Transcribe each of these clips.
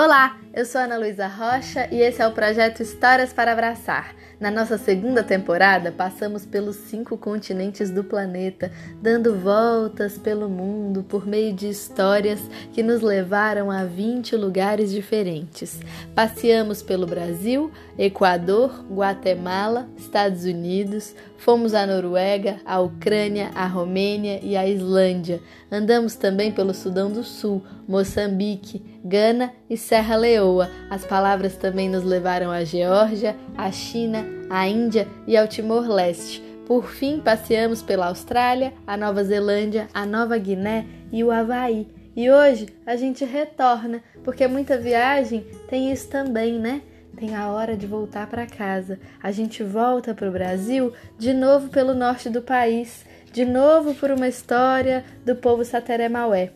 Olá, eu sou Ana Luísa Rocha e esse é o projeto Histórias para Abraçar. Na nossa segunda temporada, passamos pelos cinco continentes do planeta, dando voltas pelo mundo por meio de histórias que nos levaram a 20 lugares diferentes. Passeamos pelo Brasil, Equador, Guatemala, Estados Unidos, fomos à Noruega, à Ucrânia, à Romênia e à Islândia. Andamos também pelo Sudão do Sul, Moçambique, Gana e Serra Leoa. As palavras também nos levaram à Geórgia, à China, à Índia e ao Timor-Leste. Por fim, passeamos pela Austrália, a Nova Zelândia, a Nova Guiné e o Havaí. E hoje a gente retorna, porque muita viagem tem isso também, né? Tem a hora de voltar para casa. A gente volta para o Brasil de novo pelo norte do país, de novo por uma história do povo Sateré Maué.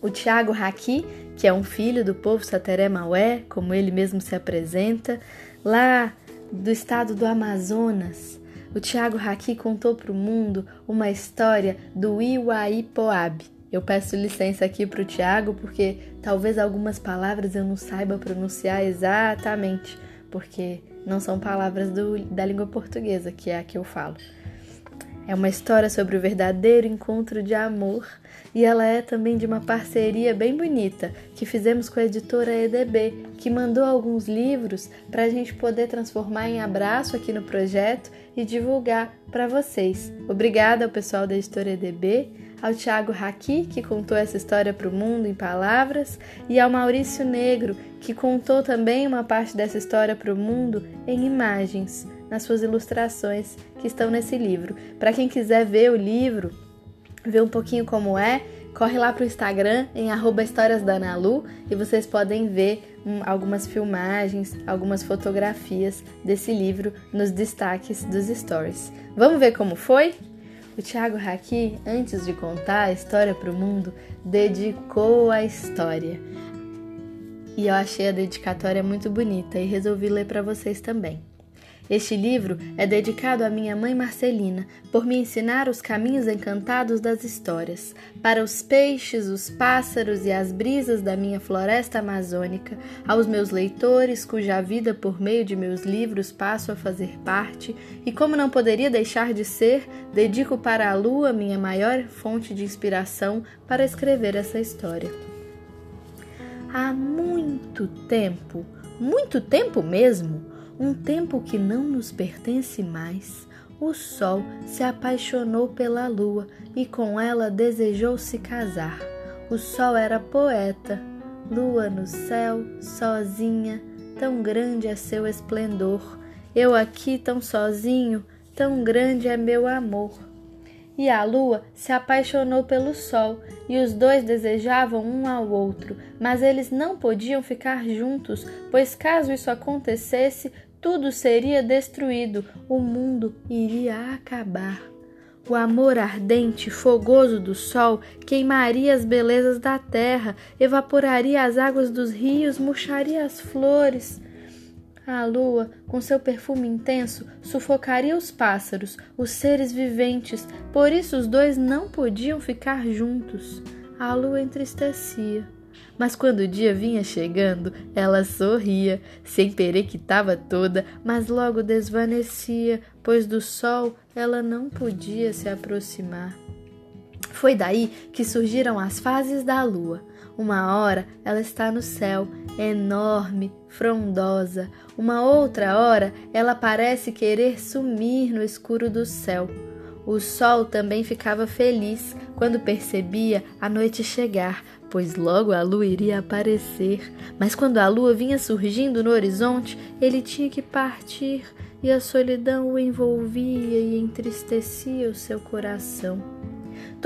O Tiago Haki, que é um filho do povo Sateré Maué, como ele mesmo se apresenta, lá do estado do Amazonas, o Tiago Haki contou para o mundo uma história do Iwaipoab. Eu peço licença aqui para o Tiago porque talvez algumas palavras eu não saiba pronunciar exatamente, porque não são palavras do, da língua portuguesa, que é a que eu falo. É uma história sobre o verdadeiro encontro de amor e ela é também de uma parceria bem bonita que fizemos com a editora EDB, que mandou alguns livros para a gente poder transformar em abraço aqui no projeto e divulgar para vocês. Obrigada ao pessoal da editora EDB, ao Tiago Haki, que contou essa história para o mundo em palavras, e ao Maurício Negro, que contou também uma parte dessa história para o mundo em imagens nas suas ilustrações que estão nesse livro. Para quem quiser ver o livro, ver um pouquinho como é, corre lá para o Instagram em histórias da Analu e vocês podem ver hum, algumas filmagens, algumas fotografias desse livro nos destaques dos stories. Vamos ver como foi? O Thiago Haki, antes de contar a história para o mundo, dedicou a história. E eu achei a dedicatória muito bonita e resolvi ler para vocês também. Este livro é dedicado à minha mãe Marcelina, por me ensinar os caminhos encantados das histórias, para os peixes, os pássaros e as brisas da minha floresta amazônica, aos meus leitores, cuja vida por meio de meus livros passo a fazer parte, e como não poderia deixar de ser, dedico para a lua minha maior fonte de inspiração para escrever essa história. Há muito tempo, muito tempo mesmo, um tempo que não nos pertence mais, o Sol se apaixonou pela Lua e com ela desejou se casar. O Sol era poeta, Lua no céu, sozinha, tão grande é seu esplendor. Eu aqui tão sozinho, tão grande é meu amor e a lua se apaixonou pelo sol, e os dois desejavam um ao outro, mas eles não podiam ficar juntos, pois caso isso acontecesse, tudo seria destruído, o mundo iria acabar. O amor ardente, fogoso do sol queimaria as belezas da terra, evaporaria as águas dos rios, murcharia as flores. A lua, com seu perfume intenso, sufocaria os pássaros, os seres viventes, por isso os dois não podiam ficar juntos. A lua entristecia. Mas quando o dia vinha chegando, ela sorria, se emperequitava toda, mas logo desvanecia, pois do sol ela não podia se aproximar. Foi daí que surgiram as fases da lua. Uma hora ela está no céu, enorme, frondosa. Uma outra hora ela parece querer sumir no escuro do céu. O sol também ficava feliz quando percebia a noite chegar, pois logo a lua iria aparecer. Mas quando a lua vinha surgindo no horizonte, ele tinha que partir e a solidão o envolvia e entristecia o seu coração.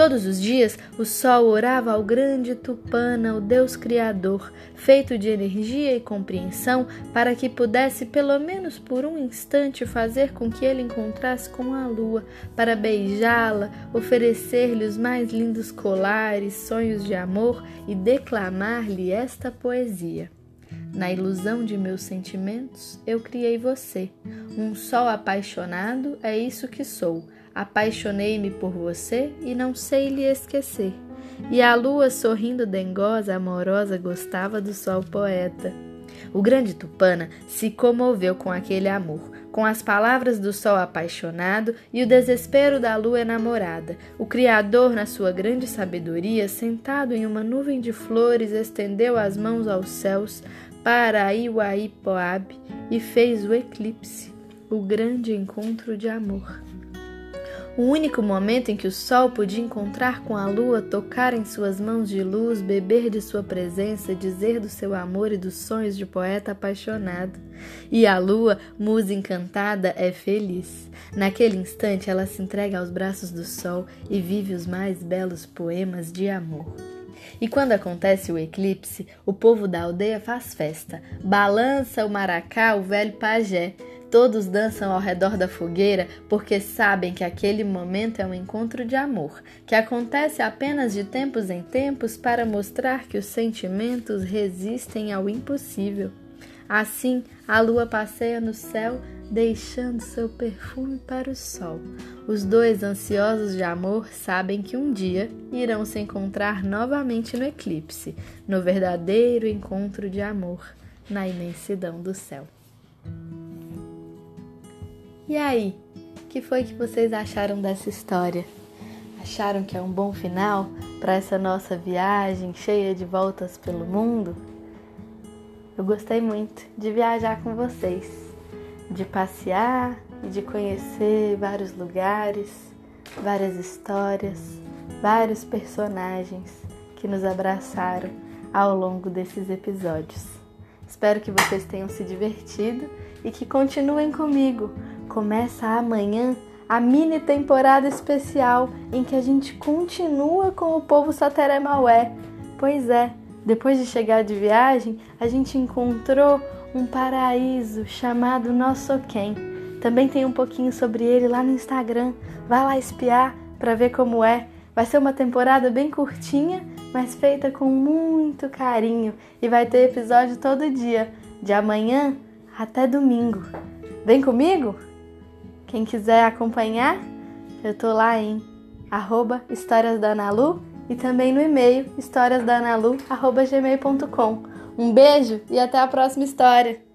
Todos os dias o sol orava ao grande Tupana, o Deus Criador, feito de energia e compreensão, para que pudesse, pelo menos por um instante, fazer com que ele encontrasse com a lua, para beijá-la, oferecer-lhe os mais lindos colares, sonhos de amor e declamar-lhe esta poesia. Na ilusão de meus sentimentos, eu criei você. Um sol apaixonado é isso que sou Apaixonei-me por você e não sei lhe esquecer. e a lua, sorrindo dengosa, amorosa, gostava do sol poeta. O grande Tupana se comoveu com aquele amor, com as palavras do sol apaixonado e o desespero da lua enamorada. O Criador, na sua grande sabedoria, sentado em uma nuvem de flores, estendeu as mãos aos céus para Iuaipoab e fez o eclipse, o grande encontro de amor. O único momento em que o sol podia encontrar com a lua, tocar em suas mãos de luz, beber de sua presença, dizer do seu amor e dos sonhos de poeta apaixonado. E a lua, musa encantada, é feliz. Naquele instante, ela se entrega aos braços do sol e vive os mais belos poemas de amor. E quando acontece o eclipse, o povo da aldeia faz festa, balança o maracá, o velho pajé. Todos dançam ao redor da fogueira porque sabem que aquele momento é um encontro de amor, que acontece apenas de tempos em tempos para mostrar que os sentimentos resistem ao impossível. Assim, a lua passeia no céu, deixando seu perfume para o sol. Os dois, ansiosos de amor, sabem que um dia irão se encontrar novamente no eclipse, no verdadeiro encontro de amor, na imensidão do céu. E aí, que foi que vocês acharam dessa história? Acharam que é um bom final para essa nossa viagem cheia de voltas pelo mundo? Eu gostei muito de viajar com vocês, de passear e de conhecer vários lugares, várias histórias, vários personagens que nos abraçaram ao longo desses episódios. Espero que vocês tenham se divertido e que continuem comigo Começa amanhã a mini temporada especial em que a gente continua com o povo Sateré-Maué. Pois é, depois de chegar de viagem, a gente encontrou um paraíso chamado Nossoquém. Também tem um pouquinho sobre ele lá no Instagram. Vai lá espiar para ver como é. Vai ser uma temporada bem curtinha, mas feita com muito carinho e vai ter episódio todo dia, de amanhã até domingo. Vem comigo? Quem quiser acompanhar, eu tô lá em arroba Histórias da Analu e também no e-mail historiasdanalu.gmail.com. Um beijo e até a próxima história!